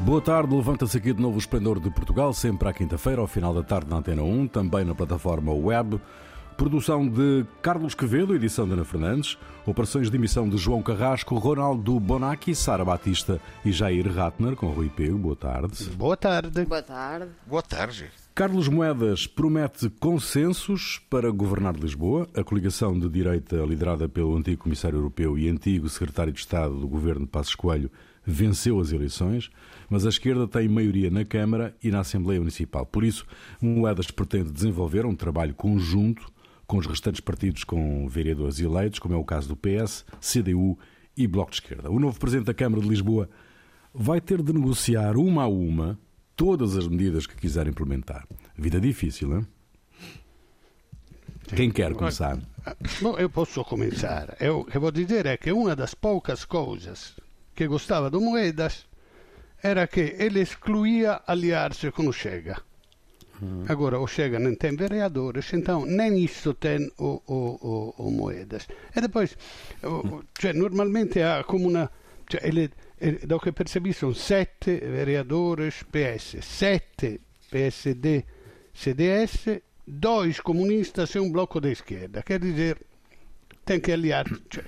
Boa tarde, levanta-se aqui de novo o Esplendor de Portugal, sempre à quinta-feira, ao final da tarde na Antena 1, também na plataforma web. Produção de Carlos Quevedo, edição de Ana Fernandes, operações de emissão de João Carrasco, Ronaldo Bonacci, Sara Batista e Jair Ratner, com Rui Pego. Boa tarde. Boa tarde. Boa tarde. Boa tarde. Carlos Moedas promete consensos para governar Lisboa. A coligação de direita liderada pelo antigo Comissário Europeu e antigo Secretário de Estado do governo de Passos Coelho venceu as eleições, mas a esquerda tem maioria na Câmara e na Assembleia Municipal. Por isso, Moedas pretende desenvolver um trabalho conjunto com os restantes partidos com vereadores eleitos, como é o caso do PS, CDU e Bloco de Esquerda. O novo Presidente da Câmara de Lisboa vai ter de negociar uma a uma todas as medidas que quiser implementar. Vida difícil, não é? Quem quer começar? Bom, eu posso começar. Eu, o que vou dizer é que uma das poucas coisas que gostava do Moedas era que ele excluía aliar-se com o Chega. Hum. Agora o Chega não tem vereadores, então nem isso tem o, o, o, o Moedas. E depois, hum. cioè, normalmente há como uma. Cioè, ele, do que percebi são sete vereadores PS, sete PSD, CDS, dois comunistas e um bloco de esquerda. Quer dizer, tem que aliar, cioè,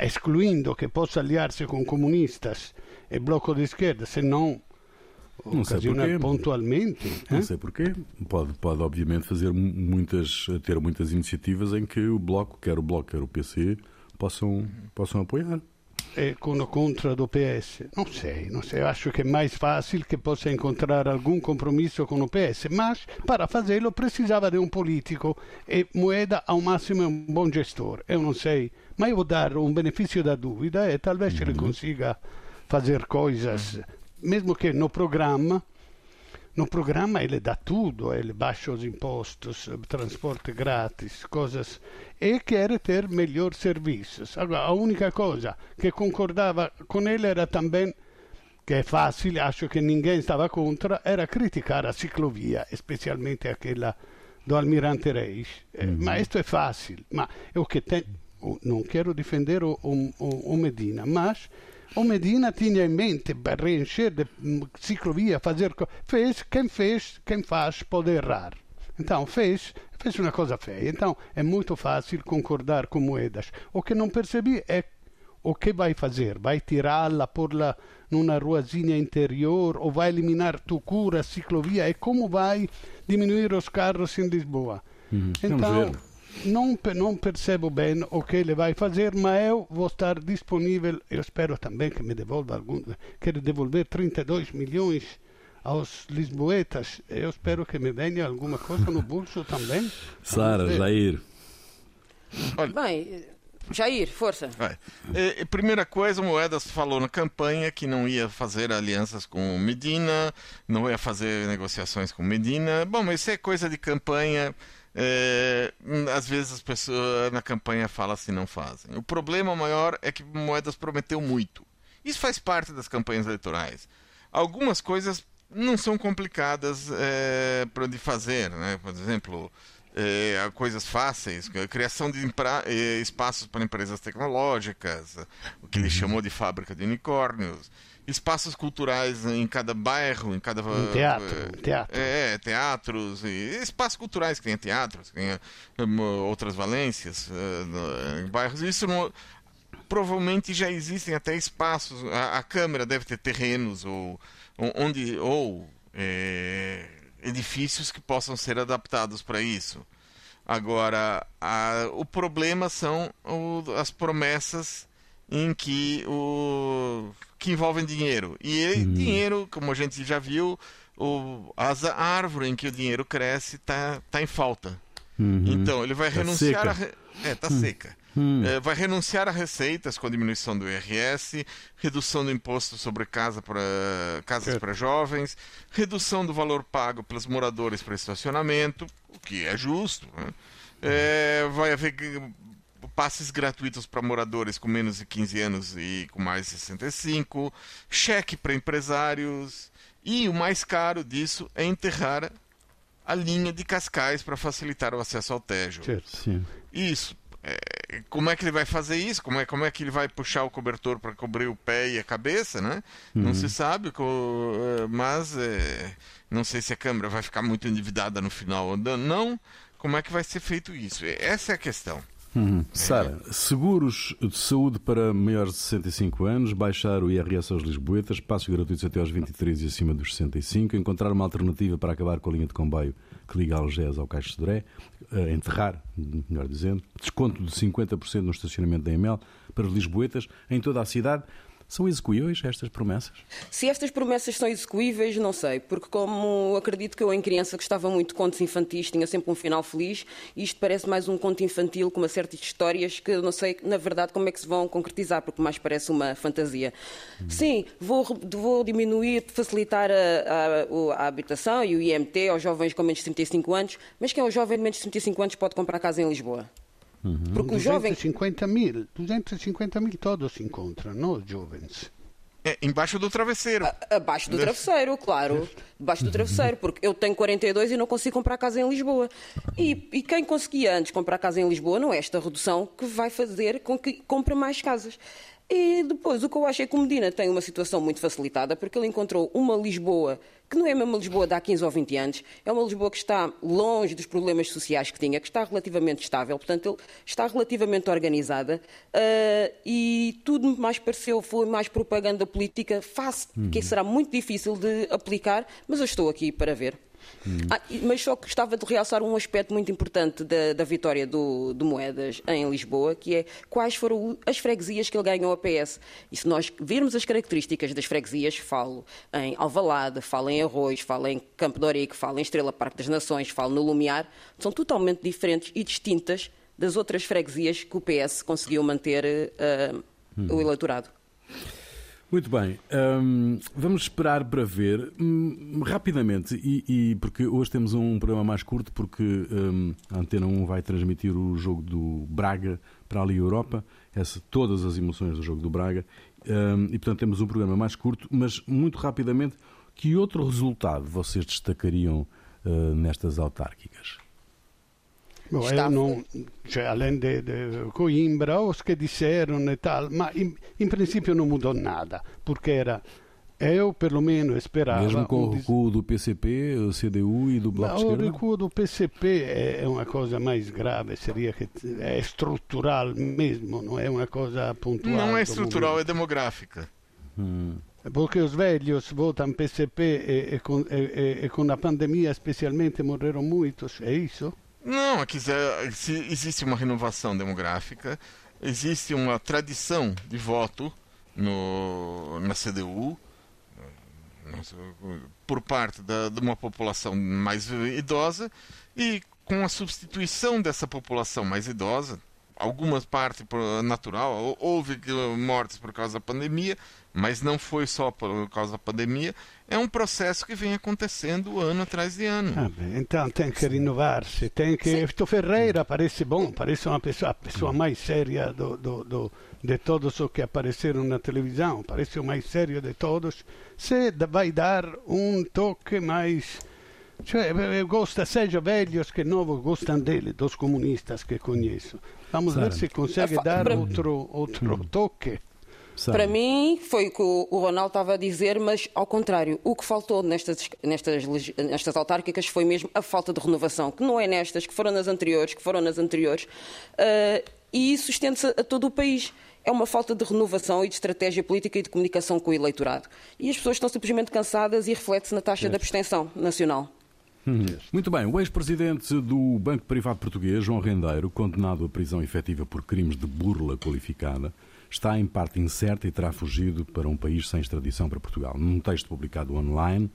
excluindo que possa aliar-se com comunistas e bloco de esquerda, senão não ocasionar pontualmente. Não sei porquê. Pode, pode obviamente fazer muitas, ter muitas iniciativas em que o bloco, quer o bloco, quer o PC, possam, possam apoiar e con contra do PS? Non sei, non sei, acho que é mais fácil que possa encontrar algum compromisso com o PS, mas para fazê-lo precisava de um político e Moeda ao máximo é um bom gestor. Eu não sei, mas eu vou dar um benefício da dúvida e talvez uhum. ele consiga fazer coisas, mesmo que no programa no programa ele dá tudo, ele baixa os impostos, transporte grátis, coisas, e quer ter melhor serviços. Agora, a única coisa que concordava com ele era também, que é fácil, acho que ninguém estava contra, era criticar a ciclovia, especialmente aquela do Almirante Reis. Uhum. Mas isto é fácil, mas o que tem, não quero defender o, o, o Medina, mas o Medina tinha em mente preencher de ciclovia, fazer. Fez, quem fez, quem faz pode errar. Então fez, fez uma coisa feia. Então é muito fácil concordar com Moedas. O que não percebi é o que vai fazer? Vai tirá-la, pôr-la numa ruazinha interior ou vai eliminar Tucura, a ciclovia? E como vai diminuir os carros em Lisboa? Uhum. Então, não, não percebo bem o que ele vai fazer, mas eu vou estar disponível. Eu espero também que me devolva algum. Quero devolver 32 milhões aos lisboetas. Eu espero que me venha alguma coisa no bolso também. Sara, Jair. Olha. Bem, Jair, força. É, primeira coisa, o Moedas falou na campanha que não ia fazer alianças com Medina, não ia fazer negociações com Medina. Bom, mas isso é coisa de campanha. É, às vezes as pessoas na campanha falam assim, não fazem. O problema maior é que Moedas prometeu muito. Isso faz parte das campanhas eleitorais. Algumas coisas não são complicadas é, de fazer, né? Por exemplo, é, coisas fáceis, a criação de é, espaços para empresas tecnológicas, o que ele uhum. chamou de fábrica de unicórnios espaços culturais em cada bairro, em cada um teatro, é, teatro. É, teatros e espaços culturais que tem teatros, que tem um, outras valências uh, em bairros. Isso não, provavelmente já existem até espaços. A, a Câmara deve ter terrenos ou onde ou é, edifícios que possam ser adaptados para isso. Agora, a, o problema são o, as promessas em que o que envolvem dinheiro. E uhum. dinheiro, como a gente já viu, o, as, a árvore em que o dinheiro cresce está tá em falta. Uhum. Então, ele vai tá renunciar seca. a. É, está uhum. seca. Hum. É, vai renunciar a receitas com a diminuição do IRS, redução do imposto sobre casa pra, casas para jovens, redução do valor pago pelos moradores para estacionamento, o que é justo. Né? É, vai haver passes gratuitos para moradores com menos de 15 anos e com mais de 65, cheque para empresários e o mais caro disso é enterrar a linha de Cascais para facilitar o acesso ao Tejo. Certo, sim. Isso é, como é que ele vai fazer isso? Como é, como é que ele vai puxar o cobertor para cobrir o pé e a cabeça, né? Uhum. Não se sabe, mas é, não sei se a Câmara vai ficar muito endividada no final ou não. Como é que vai ser feito isso? Essa é a questão. Uhum. Sara, seguros de saúde para maiores de 65 anos, baixar o IRS aos lisboetas, passos gratuitos até aos 23 e acima dos 65, encontrar uma alternativa para acabar com a linha de comboio que liga Algés ao Caixo de Doré, uh, enterrar, melhor dizendo, desconto de 50% no estacionamento da EML para os lisboetas em toda a cidade. São execuíveis estas promessas? Se estas promessas são execuíveis, não sei, porque como acredito que eu em criança gostava muito de contos infantis, tinha sempre um final feliz, e isto parece mais um conto infantil com uma de histórias que eu não sei, na verdade, como é que se vão concretizar, porque mais parece uma fantasia. Hum. Sim, vou, vou diminuir, facilitar a, a, a, habitação e o IMT aos jovens com menos de 35 anos, mas quem é o jovem de menos de 35 anos pode comprar casa em Lisboa? Uhum. Porque os jovens. 250 mil, 250 mil todos se encontram, não os jovens. É, embaixo do travesseiro. A, abaixo do travesseiro, claro. Debaixo do travesseiro, porque eu tenho 42 e não consigo comprar casa em Lisboa. E, e, quem conseguia antes comprar casa em Lisboa não é esta redução que vai fazer com que compre mais casas. E depois, o que eu acho é que o Medina tem uma situação muito facilitada, porque ele encontrou uma Lisboa que não é a mesma Lisboa de há 15 ou 20 anos, é uma Lisboa que está longe dos problemas sociais que tinha, que está relativamente estável, portanto, ele está relativamente organizada uh, e tudo mais pareceu, foi mais propaganda política, fácil, uhum. que será muito difícil de aplicar, mas eu estou aqui para ver. Hum. Ah, mas só gostava de realçar um aspecto muito importante da, da vitória do, do, Moedas em Lisboa, que é quais foram as freguesias que ele ganhou a PS. E se nós virmos as características das freguesias, falo em Alvalade, falo em Arroz, falo em Campo de falo em Estrela Parque das Nações, falo no Lumiar, são totalmente diferentes e distintas das outras freguesias que o PS conseguiu manter uh, hum. o eleitorado. Muito bem, um, vamos esperar para ver um, rapidamente, e, e, porque hoje temos um programa mais curto, porque um, a Antena 1 vai transmitir o jogo do Braga para ali Europa, essa, todas as emoções do jogo do Braga, hum, e portanto temos um programa mais curto, mas muito rapidamente, que outro resultado vocês destacariam uh, nestas autárquicas? Bom, eu não, cioè, além de, de Coimbra, os que disseram e tal, mas em, em princípio não mudou nada, porque era eu, pelo menos, esperava. Mesmo com o recuo do PCP, o CDU e do Bloco de Esquerda? O recuo do PCP é, é uma coisa mais grave, seria que é estrutural mesmo, não é uma coisa pontual. Não é estrutural, é demográfica. Hum. Porque os velhos votam PCP e, e, e, e, com a pandemia, especialmente, morreram muitos, é isso? Não, quiser, existe uma renovação demográfica, existe uma tradição de voto no, na CDU por parte da, de uma população mais idosa e com a substituição dessa população mais idosa, algumas partes natural, houve mortes por causa da pandemia, mas não foi só por causa da pandemia, é um processo que vem acontecendo ano atrás de ano. Ah, então tem que renovar-se, tem que... Sim. Ferreira parece bom, parece uma pessoa, a pessoa mais séria do, do, do, de todos os que apareceram na televisão, parece o mais sério de todos, se vai dar um toque mais... Cioè, gosta, seja velhos que novos gostam dele, dos comunistas que conheço. Vamos ver se consegue dar outro, outro hum. toque. Para mim, foi o que o Ronaldo estava a dizer, mas ao contrário, o que faltou nestas, nestas, nestas autárquicas foi mesmo a falta de renovação, que não é nestas, que foram nas anteriores, que foram nas anteriores, uh, e isso estende-se a todo o país é uma falta de renovação e de estratégia política e de comunicação com o eleitorado. E as pessoas estão simplesmente cansadas e reflete-se na taxa de abstenção nacional. Hum. Muito bem, o ex-presidente do Banco Privado Português, João Rendeiro, condenado à prisão efetiva por crimes de burla qualificada, está em parte incerta e terá fugido para um país sem extradição para Portugal. Num texto publicado online,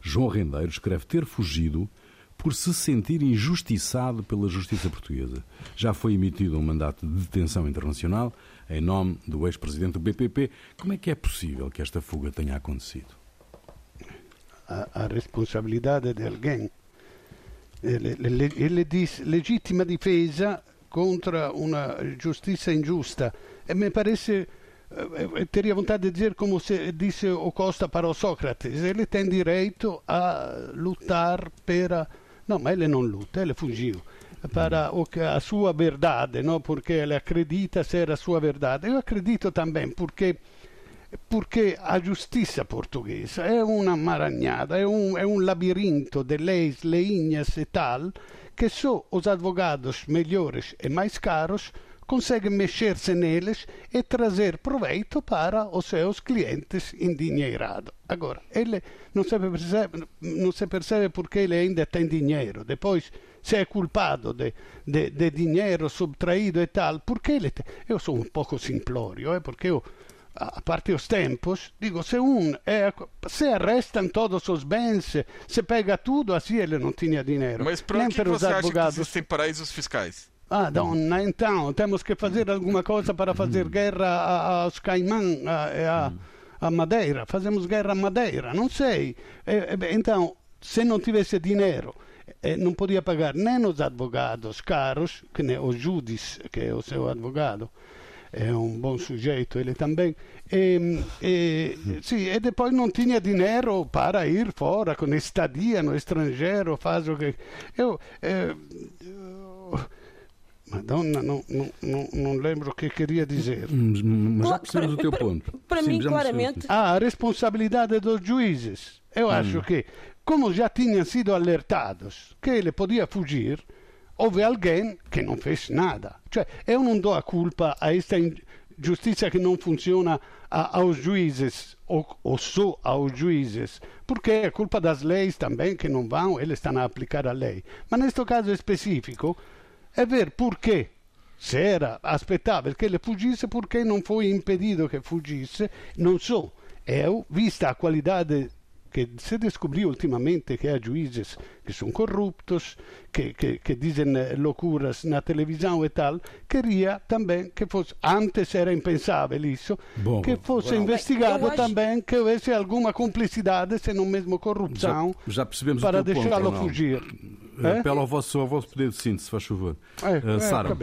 João Rendeiro escreve ter fugido por se sentir injustiçado pela justiça portuguesa. Já foi emitido um mandato de detenção internacional em nome do ex-presidente do BPP. Como é que é possível que esta fuga tenha acontecido? a, a responsabilidade di alguém. Ele, ele, ele diz legittima difesa contro una giustizia ingiusta e mi parece eh, teria vontade de dizer como se disse o Costa para o Sócrates ele tem direito a lutar per não, ma ele non luta, ele fugiu para a sua verdade, não? porque ele acredita ser a sua verdade. Eu acredito também porque porque a justiça portuguesa é uma maranhada, é um, é um labirinto de leis, leinhas e tal, que só os advogados melhores e mais caros conseguem mexer-se neles e trazer proveito para os seus clientes endinheirados. Agora, ele não se percebe, não se percebe porque ele ainda tem dinheiro. Depois, se é culpado de, de, de dinheiro subtraído e tal, porque ele... Te... Eu sou um pouco simplório, eh, porque eu a parte os tempos, digo, se é, se arrestam todos os bens, se pega tudo, assim ele não tinha dinheiro. Mas para que você acha que existem paraísos fiscais? Ah, dona, então, temos que fazer alguma coisa para fazer guerra aos Caimã e a, a, Madeira. Fazemos guerra a Madeira, não sei. então, se não tivesse dinheiro, não podia pagar nem os advogados caros, que nem o Judis, que é o seu advogado, é um bom sujeito ele também. E, e, sì, e depois não tinha dinheiro para ir fora, com estadia no estrangeiro, faz o que. Eu. Eh, Madonna, não, não, não, não, lembro o que queria dizer. Mas já percebemos o teu ponto. Para Sim, mim, claramente. Ah, a responsabilidade dos juízes. Eu hum. acho que, como já tinham sido alertados que ele podia fugir, houve alguém que não fez nada. Cioè, eu não dou a culpa a esta giustizia che non funziona a, aos juízes ou, ou só aos juízes, porque é culpa das leis também que não vão, eles estão a aplicar a lei. Mas neste caso específico, é ver por quê. Se era aspettável che ele fugisse, perché non foi impedito che fugisse, non so. Eu, vista a qualidade que se descobriu ultimamente que há juízes que são corruptos, que, que, que dizem eh, loucuras na televisão e tal, queria também que fosse, antes era impensável isso, Bom, que fosse investigado acho... também, que houvesse alguma cumplicidade, se não mesmo corrupção, já, já para deixá-lo fugir. É? Apelo ao vosso, ao vosso poder de síntese, faz favor. É, uh, Sara.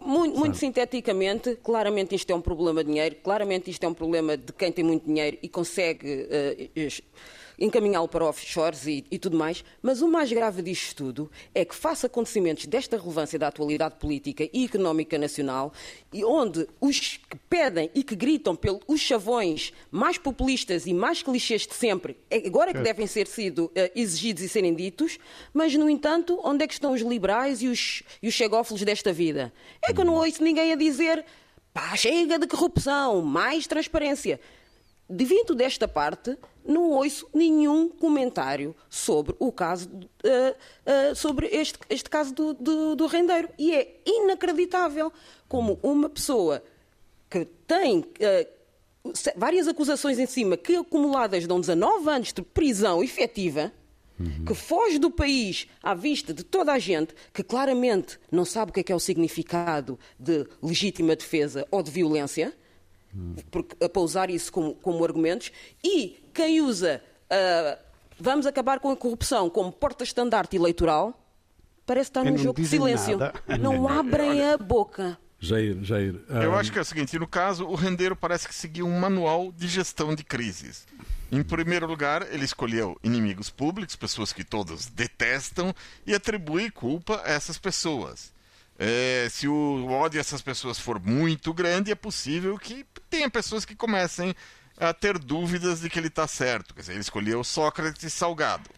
Muito, muito sinteticamente, claramente isto é um problema de dinheiro, claramente isto é um problema de quem tem muito dinheiro e consegue uh, encaminhá-lo para offshores e, e, tudo mais, mas o mais grave disto tudo é que, face a acontecimentos desta relevância da atualidade política e económica nacional, e onde os que pedem e que gritam pelos chavões mais populistas e mais clichês de sempre, é agora que devem ser sido uh, exigidos e serem ditos, mas, no entanto, onde é que estão os liberais e os, e os chegófilos desta vida? É que eu não ouço ninguém a dizer pá, chega de corrupção, mais transparência. Devido desta parte, não ouço nenhum comentário sobre o caso, uh, uh, sobre este, este caso do, do, do, rendeiro. E é inacreditável como uma pessoa que tem uh, várias acusações em cima, que acumuladas dão 19 anos de prisão efetiva, uhum. que foge do país à vista de toda a gente, que claramente não sabe o que é, que é o significado de legítima defesa ou de violência porque, para usar isso como, como argumentos, e quem usa uh, vamos acabar com a corrupção como porta-estandarte eleitoral, parece estar num jogo de silêncio. Nada. Não abrem a boca. Jair, Jair. Um... Eu acho que é o seguinte: no caso, o Rendeiro parece que seguiu um manual de gestão de crises. Em primeiro lugar, ele escolheu inimigos públicos, pessoas que todos detestam, e atribui culpa a essas pessoas. É, se o ódio dessas pessoas for muito grande, é possível que tenha pessoas que comecem a ter dúvidas de que ele está certo. Quer dizer, ele escolheu Sócrates Salgado.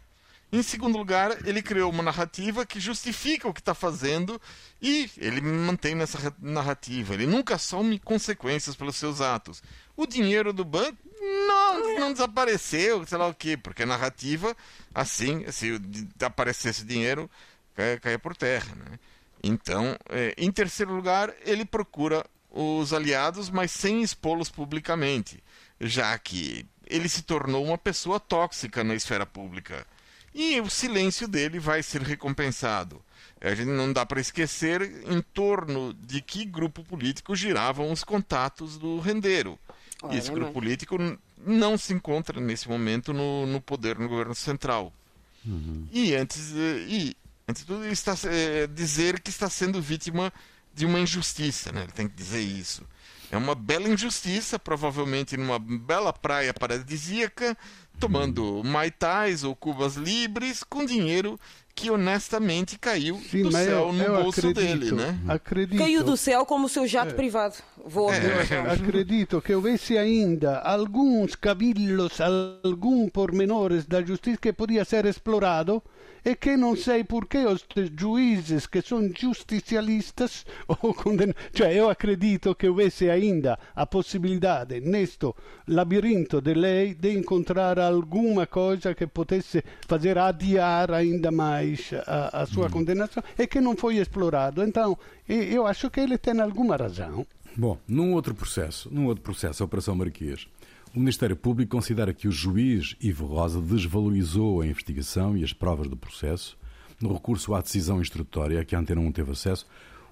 Em segundo lugar, ele criou uma narrativa que justifica o que está fazendo e ele mantém nessa narrativa. Ele nunca assume consequências pelos seus atos. O dinheiro do banco não, não desapareceu, sei lá o quê, porque a narrativa, assim, se aparecesse dinheiro, caia, por terra. Né? Então, é, em terceiro lugar, ele procura os aliados, mas sem expô-los publicamente, já que ele se tornou uma pessoa tóxica na esfera pública. E o silêncio dele vai ser recompensado. A gente não dá para esquecer em torno de que grupo político giravam os contatos do Rendeiro. Olha, Esse grupo político não se encontra nesse momento no, no poder no governo central. Uhum. E antes e Antes de tudo, está é, dizer que está sendo vítima de uma injustiça, né? ele tem que dizer isso. É uma bela injustiça, provavelmente numa bela praia paradisíaca, tomando mai tais ou cubas libres com dinheiro que honestamente caiu Sim, do céu eu, no eu bolso acredito, dele, né? Acredito, Caiu do céu como o seu jato privado. Vou É. acredito che avesse ainda alguns cavillos, algum pormenores da justiça que podia ser explorado e que não sei porquê os juízes que são justicialistas ou condennados. Cioè, eu acredito que houvesse ainda a possibilidade, neste labirinto de lei, de encontrar alguma coisa que potesse fazer adiar ainda mais a, a sua condenação e que não foi explorado. Então, eu acho que ele tem alguma razão. Bom, num outro processo, num outro processo, a Operação Marquês, o Ministério Público considera que o juiz Ivo Rosa desvalorizou a investigação e as provas do processo. No recurso à decisão instrutória que a Antena 1 teve acesso,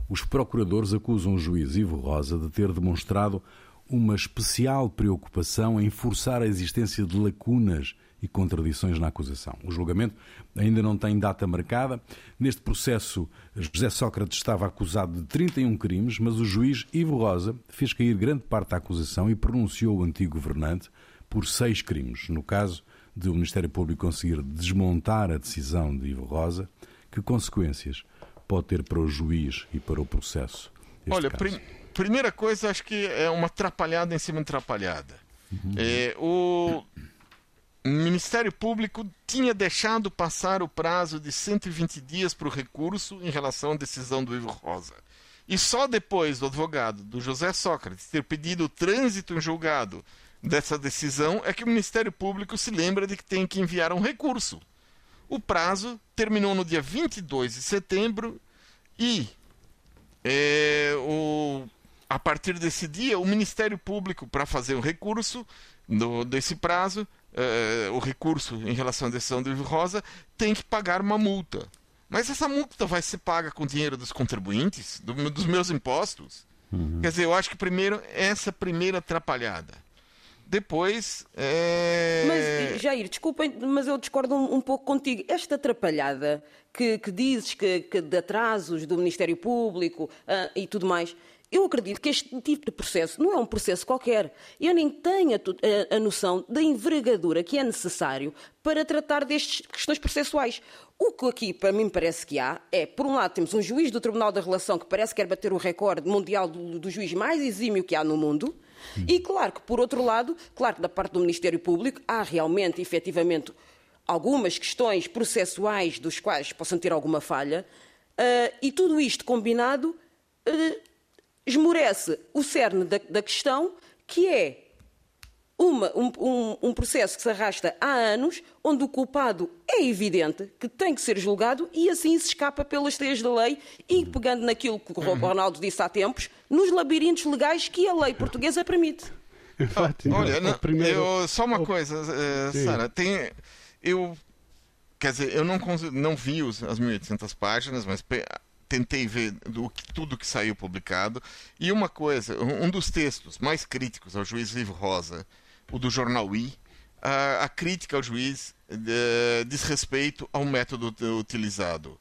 os procuradores acusam o juiz Ivo Rosa de ter demonstrado uma especial preocupação em forçar a existência de lacunas e contradições na acusação. O julgamento ainda não tem data marcada. Neste processo, José Sócrates estava acusado de 31 crimes, mas o juiz Ivo Rosa fez cair grande parte da acusação e pronunciou o antigo governante por seis crimes. No caso de o Ministério Público conseguir desmontar a decisão de Ivo Rosa, que consequências pode ter para o juiz e para o processo? este Olha, caso? prim- primeira coisa, acho que é uma atrapalhada em cima de atrapalhada. É, o Ministério Público tinha deixado passar o prazo de 120 dias para o recurso em relação à decisão do Ivo Rosa. E só depois do advogado, do José Sócrates, ter pedido o trânsito em julgado dessa decisão é que o Ministério Público se lembra de que tem que enviar um recurso. O prazo terminou no dia 22 de setembro e é, o, a partir desse dia, o Ministério Público, para fazer o recurso no, desse prazo, é, o recurso em relação à decisão do Ivo Rosa, tem que pagar uma multa. Mas essa multa vai ser paga com dinheiro dos contribuintes, do- dos meus impostos? Quer dizer, eu acho que primeiro essa primeira atrapalhada. Depois. É... Mas, Jair, desculpem, mas eu discordo um, um pouco contigo. Esta atrapalhada que, que dizes que, que de atrasos do Ministério Público ah, e tudo mais, eu acredito que este tipo de processo não é um processo qualquer. Eu nem tenho a, a- a noção da envergadura que é necessário para tratar destas questões processuais. O que aqui para mim parece que há é, por um lado, temos um juiz do Tribunal da Relação que parece que quer bater o recorde mundial do, do juiz mais exímio que há no mundo. E claro que, por outro lado, claro que da parte do Ministério Público há realmente, efetivamente, algumas questões processuais dos quais possam ter alguma falha, ah, e tudo isto combinado ah, esmorece o cerne da, da questão, que é uma- um, um- um processo que se arrasta há anos, onde o culpado é evidente que tem que ser julgado e assim se escapa pelas teias da lei e pegando naquilo que o Ronaldo disse há tempos, nos labirintos legais que a lei portuguesa permite. Infatti, Olha, o não, primeiro- eu, só uma coisa, Sim. Sara, tem, eu, quer dizer, eu não, não vi os, as 1.800 páginas, mas tentei ver do, tudo que saiu publicado, e uma coisa, um, dos textos mais críticos ao juiz Ivo Rosa, o do jornal I, a, a crítica ao juiz eh, diz respeito ao método utilizado.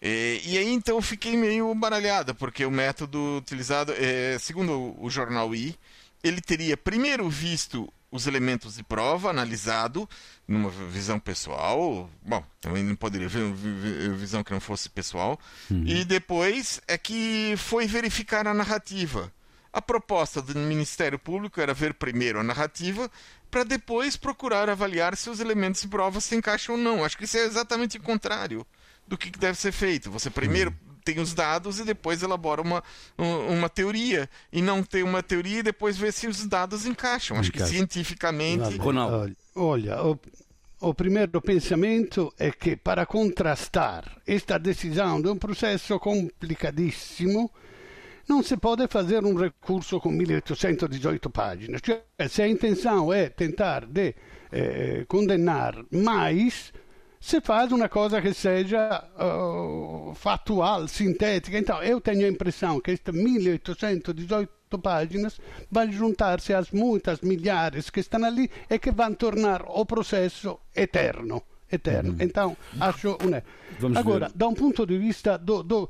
E, e aí então eu fiquei meio baralhada, porque o método utilizado, eh, segundo o jornal I, ele teria primeiro visto os elementos de prova, analisado numa visão pessoal, bom, também não poderia ver vi- vi- visão que não fosse pessoal, e depois é que foi verificar a narrativa. A proposta do Ministério Público era ver primeiro a narrativa, para depois procurar avaliar se os elementos de prova se encaixam ou não. Acho que isso é exatamente o contrário do que que deve ser feito. Você primeiro tem os dados e depois elabora uma, um- uma teoria. E não tem uma teoria e depois vê se os dados encaixam. Acho que cientificamente. Ronaldo. Olha, olha, o, o primeiro pensamento é que para contrastar esta decisão de um processo complicadíssimo, não se pode fazer um recurso com 1818 páginas. Cioè, se a intenção é tentar de eh, condenar mais, se faz uma coisa que seja uh, factual, sintética. Então, eu tenho a impressão que estas 1818 páginas vão juntar-se às muitas milhares que estão ali e que vão tornar o processo eterno. Eterno. Uhum. Então, acho. Né. Vamos Agora, ver. da um ponto de vista. Do, do,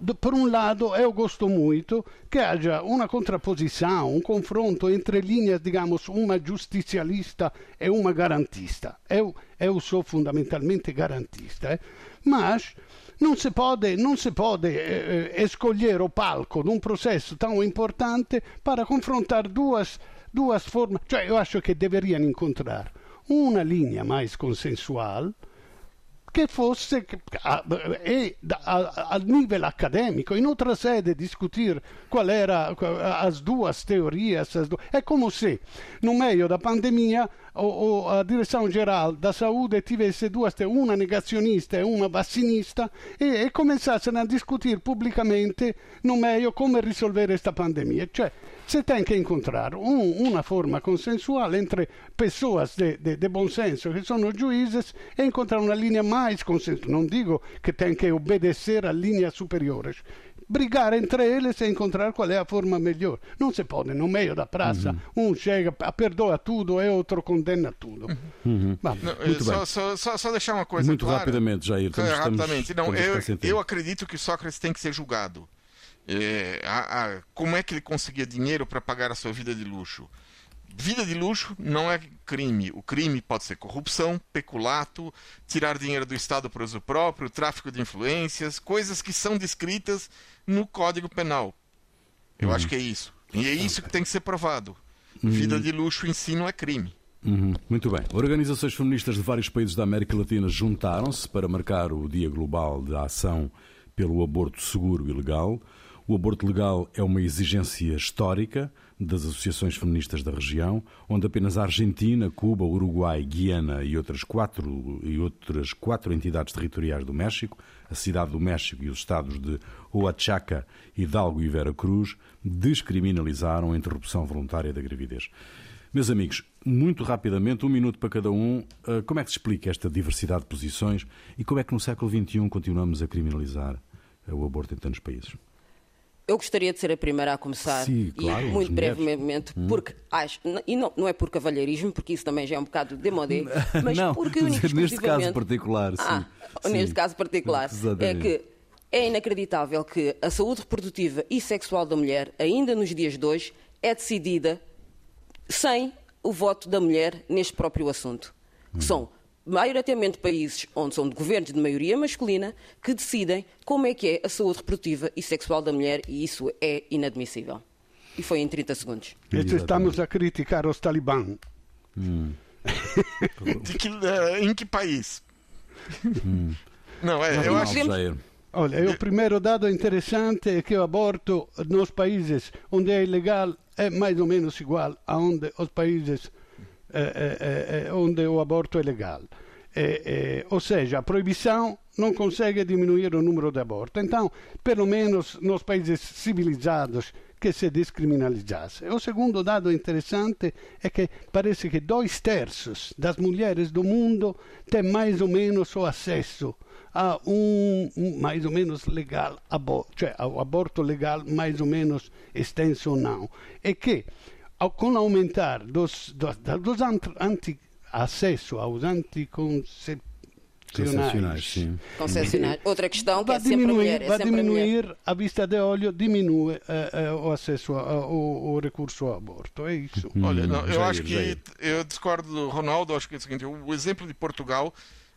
do, por um lado, eu gosto muito que haja uma contraposição, um confronto entre linhas, digamos, uma justicialista e uma garantista. Eu, eu sou fundamentalmente garantista, eh? mas non si può, non si può eh, escolher o palco de um processo tão importante para confrontar duas, duas formas. Cioè, eu acho que deveriam encontrar uma linha mais consensual che fosse a, e, a, a nível acadêmico, in outra sede, discutir qual era as duas teorias. As du... É como se, no meio da pandemia, o, o, a direção-geral da saúde tivesse duas teorias, uma negacionista e uma vacinista, e, e começassero a discutir pubblicamente no meio come risolvere questa pandemia. Cioè, se tem que encontrar um, uma forma consensual entre pessoas de, de, de bom senso que são juízes e encontrar uma linha mais consensual. Não digo que tem que obedecer a linhas superiores. Brigar entre eles e encontrar qual é a forma melhor. Não se pode, no meio da praça, uhum. um chega, perdoa tudo e outro condena tudo. Uhum. Não, só, só, só, só, deixar uma coisa Muito clara. rapidamente, Jair. Estamos, rapidamente. Não, estamos eu, eu acredito que Sócrates tem que ser julgado. É, a, a, como é que ele conseguia dinheiro para pagar a sua vida de luxo? Vida de luxo não é crime. O crime pode ser corrupção, peculato, tirar dinheiro do Estado para uso próprio, tráfico de influências, coisas que são descritas no Código Penal. Eu Uhum. acho que é isso. E é isso que tem que ser provado. Vida de luxo em si não é crime. Uhum. Muito bem. Organizações feministas de vários países da América Latina juntaram-se para marcar o Dia Global da Ação pelo Aborto Seguro e Legal. O aborto legal é uma exigência histórica das associações feministas da região, onde apenas a Argentina, Cuba, Uruguai, Guiana e outras quatro, e outras quatro entidades territoriais do México, a Cidade do México e os estados de Oaxaca, Hidalgo e Vera Cruz, descriminalizaram a interrupção voluntária da gravidez. Meus amigos, muito rapidamente, um minuto para cada um, uh, como é que se explica esta diversidade de posições e como é que no século XXI continuamos a criminalizar uh, o aborto em tantos países? Eu gostaria de ser a primeira a começar, Sim, claro, e muito brevemente, porque acho, e não, não é por cavalheirismo, porque isso também já é um bocado demodé, mas Não, porque único neste caso particular, sim. Ah, Sim. neste caso particular, é Exatamente. que é inacreditável que a saúde reprodutiva e sexual da mulher, ainda nos dias de hoje, é decidida sem o voto da mulher neste próprio assunto. Que são maioritariamente países onde são de governos de maioria masculina que decidem como é que é a saúde reprodutiva e sexual da mulher e isso é inadmissível. E foi em 30 segundos. Este estamos a criticar os talibã. De que, eh, em que país? Não, é, eu Não, acho. Jair. Olha, o primeiro dado interessante é que o aborto nos países onde é ilegal é mais ou menos igual a onde os países eh, eh, eh, onde o aborto é legal. Ou seja, a proibição não consegue diminuir o número de abortos. Então, pelo menos nos países civilizados que se descriminalizasse. O segundo dado interessante é que parece que dois terços das mulheres do mundo têm mais ou menos o acesso a um, um mais ou menos legal aborto, cioè ao aborto legal mais ou menos extenso ou não. E que ao, com aumentar dos, dos, dos anti, acesso aos Concepcionais, anticoncepcionais sim. Concessionário. Outra questão que vai é diminuir, mulher. É vai sempre a mulher. diminuir a vista de óleo, diminui eh, eh, o acesso ao o, o recurso ao aborto. É isso. Olha, não, eu acho que Jair. eu discordo do Ronaldo, acho que é o seguinte, o, exemplo de Portugal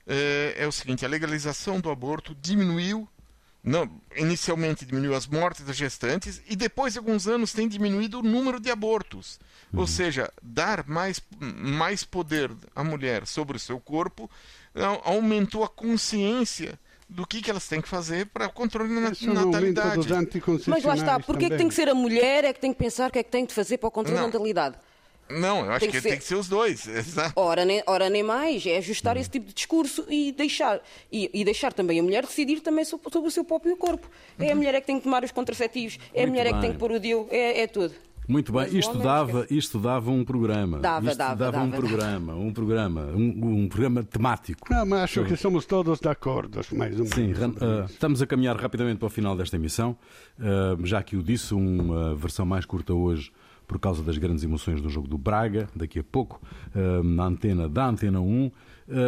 eh, é o seguinte, a legalização do aborto diminuiu, não, inicialmente diminuiu as mortes das gestantes e depois de alguns anos tem diminuído o número de abortos. Ou seja, dar mais, mais poder à mulher sobre o seu corpo au- aumentou a consciência do que, que elas têm que fazer para o controle da aumento natalidade. Mas lá está, porque é que tem que ser a mulher é que tem que pensar o que é que tem de fazer para o controle da natalidade? Não, eu acho Tem que, que ser- tem que ser os dois. Exato. Ora nem, ora, nem mais, é Hum. ajustar esse tipo de discurso e deixar, e, e deixar também a mulher decidir também so- sobre o seu próprio corpo. É a mulher é que tem que tomar os contraceptivos, é a Muito mulher é que tem bem. que pôr o DIU, é, é tudo. Muito bem, Mas isto dava, isto dava um programa. Dava, isto dava, um dava. programa, um programa, um, um programa temático. Não, mas acho que somos todos de acordo, mais ou menos. Sim, isso. estamos a caminhar rapidamente para o final desta emissão. Ah, já que o disse, uma versão mais curta hoje por causa das grandes emoções do jogo do Braga, daqui a pouco, na antena da Antena 1.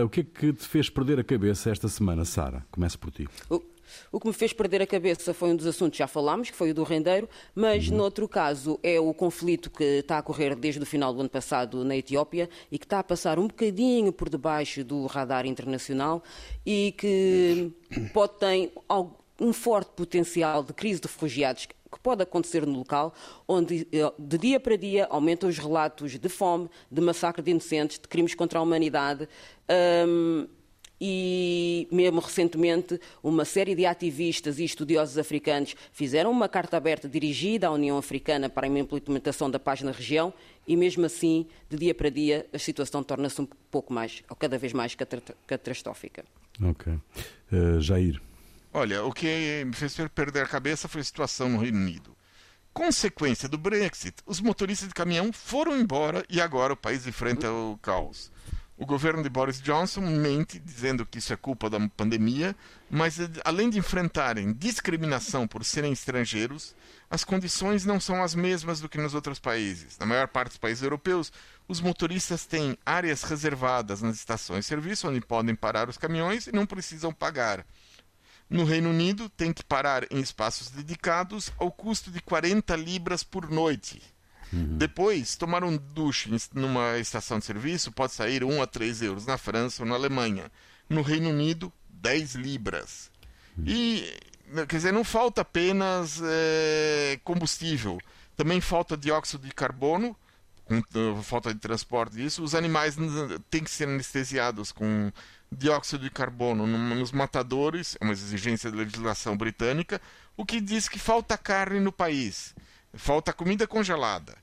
O que é que te fez perder a cabeça esta semana, Sara? Começo por ti. O que me fez perder a cabeça foi um dos assuntos que já falámos, que foi o do rendeiro, mas uhum. noutro caso é o conflito que está a ocorrer desde o final do ano passado na Etiópia e que está a passar um bocadinho por debaixo do radar internacional e que pode ter um forte potencial de crise de refugiados que pode acontecer no local, onde eh, de dia para dia aumentam os relatos de fome, de massacre de inocentes, de crimes contra a humanidade. Um, e mesmo recentemente uma série de ativistas e estudiosos africanos fizeram uma carta aberta dirigida à União Africana para a implementação da paz na região e mesmo assim, de dia para dia, a situação torna-se um pouco mais, ou cada vez mais catastrófica. Ok. Uh, Jair. Olha, o que me fez perder a cabeça foi a situação no Reino Unido. Consequência do Brexit, os motoristas de caminhão foram embora e agora o país enfrenta o caos. O governo de Boris Johnson mente dizendo que isso é culpa da pandemia, mas eh, além de enfrentarem discriminação por serem estrangeiros, as condições não são as mesmas do que nos outros países. Na maior parte dos países europeus, os motoristas têm áreas reservadas nas estações de serviço onde podem parar os caminhões e não precisam pagar. No Reino Unido, tem que parar em espaços dedicados ao custo de 40 libras por noite. Uhum. Depois, tomar um duche numa estação de serviço pode sair 1 a 3 euros na França ou na Alemanha. No Reino Unido, 10 libras. Uhum. E, quer dizer, não falta apenas é, combustível, também falta dióxido de carbono, com falta de transporte disso. Os animais têm que ser anestesiados com dióxido de carbono nos matadores, é uma exigência da legislação britânica, o que diz que falta carne no país. Falta comida congelada.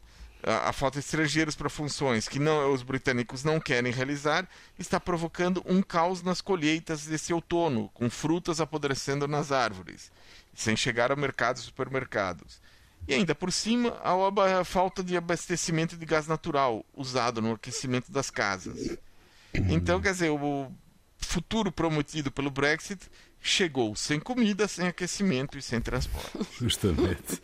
A falta de estrangeiros para funções que não, os britânicos não querem realizar está provocando um caos nas colheitas desse outono, com frutas apodrecendo nas árvores, sem chegar ao mercado e supermercados. E ainda por cima, a falta de abastecimento de gás natural usado no aquecimento das casas. Então, quer dizer, o futuro prometido pelo Brexit chegou sem comida, sem aquecimento e sem transporte. Justamente.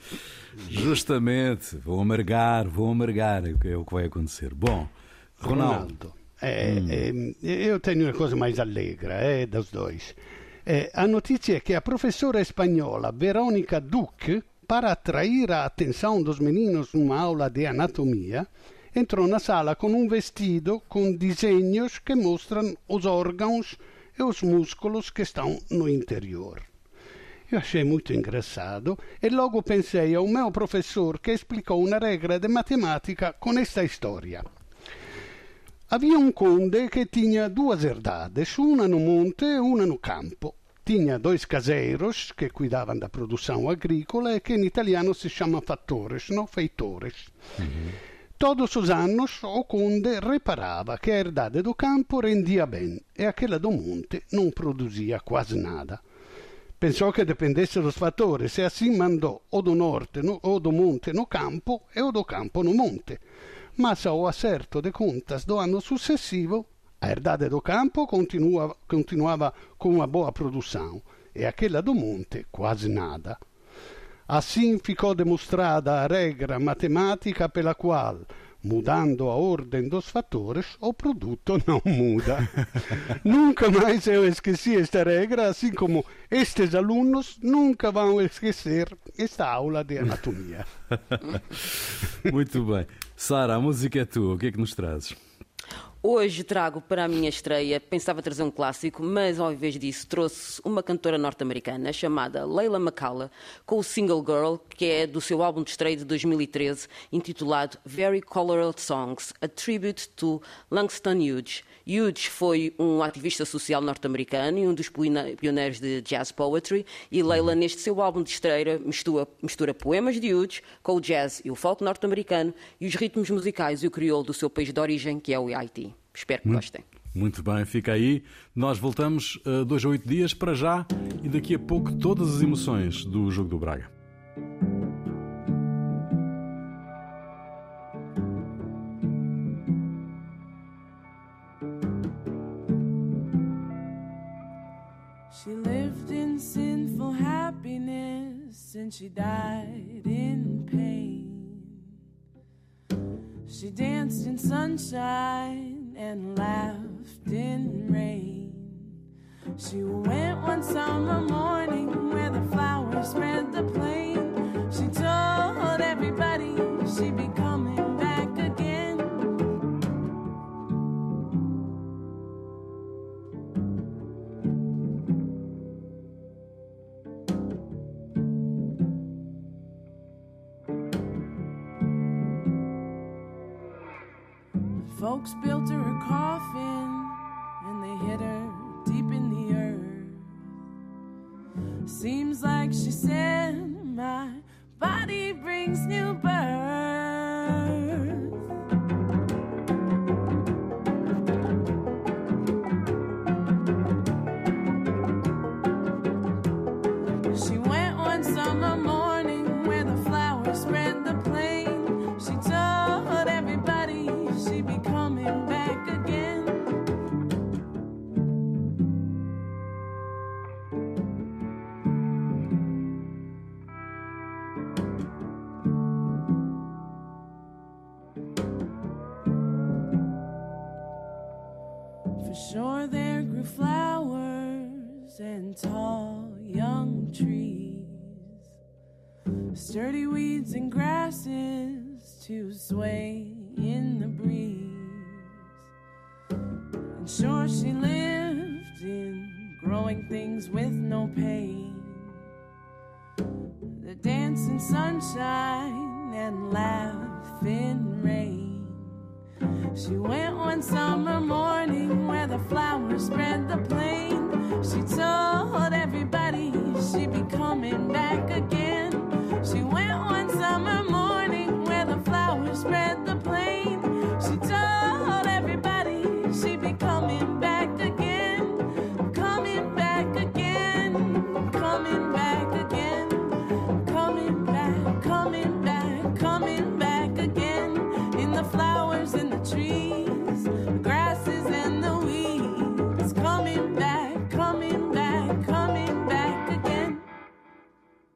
Justamente. Vou amargar, vou amargar, é o que vai acontecer. Bom, Ronaldo. Ronaldo é, hum. é, eu tenho uma coisa mais alegra é, dos dois. É, a notícia é que a professora espanhola Verônica Duque, para atrair a atenção dos meninos numa aula de anatomia, entrou na sala com um vestido com desenhos que mostram os órgãos e os músculos que estão no interior. Eu achei muito engraçado e logo pensei ao meu professor que explicou uma regra de matemática com esta história. Havia um conde que tinha duas herdades, uma no monte e uma no campo. Tinha dois caseiros que cuidavam da produção agrícola e que em italiano se chama fattores, não feitores. Uhum. Todos os anos o conde reparava que a herdade do campo rendia bem e aquela do monte não produzia quase nada. Pensò che dipendesse dos fatores e assim mandò o do norte no, o do monte no campo e o do campo no monte. Mas ao acerto de contas do ano sucessivo, a herdade do campo continuava, continuava com uma boa produção e aquela do monte quase nada. Assim ficou demonstrada a regra matemática pela qual mudando a ordem dos fatores, o produto não muda. nunca mais eu esqueci esta regra, assim como estes alunos nunca vão esquecer esta aula de anatomia. Muito bem. Sara, a música é tua, o que é que nos trazes? Hoje trago para a minha estreia, pensava trazer um clássico, mas ao invés disso trouxe uma cantora norte-americana chamada Leila McCalla com o single Girl, que é do seu álbum de estreia de 2013, intitulado Very Colored Songs, a tribute to Langston Hughes. Hughes foi um ativista social norte-americano e um dos pioneiros de jazz poetry, e Leila, neste seu álbum de estreia, mistura, mistura poemas de Hughes com o jazz e o folk norte-americano e os ritmos musicais e o crioulo do seu país de origem, que é o Haiti. Espero que muito, gostem. Muito bem, fica aí. Nós voltamos uh, dois a oito dias para já e daqui a pouco todas as emoções do jogo do Braga. She died in pain. She danced in sunshine and laughed in rain. She went one summer morning where the flowers spread the plain. Folks built her a coffin and they hid her deep in the earth. Seems like she said, My sturdy weeds and grasses to sway in the breeze. And sure she lived in growing things with no pain. The dancing sunshine and laugh in rain. She went one summer morning where the flowers spread the plain. She told everybody she'd be coming back again.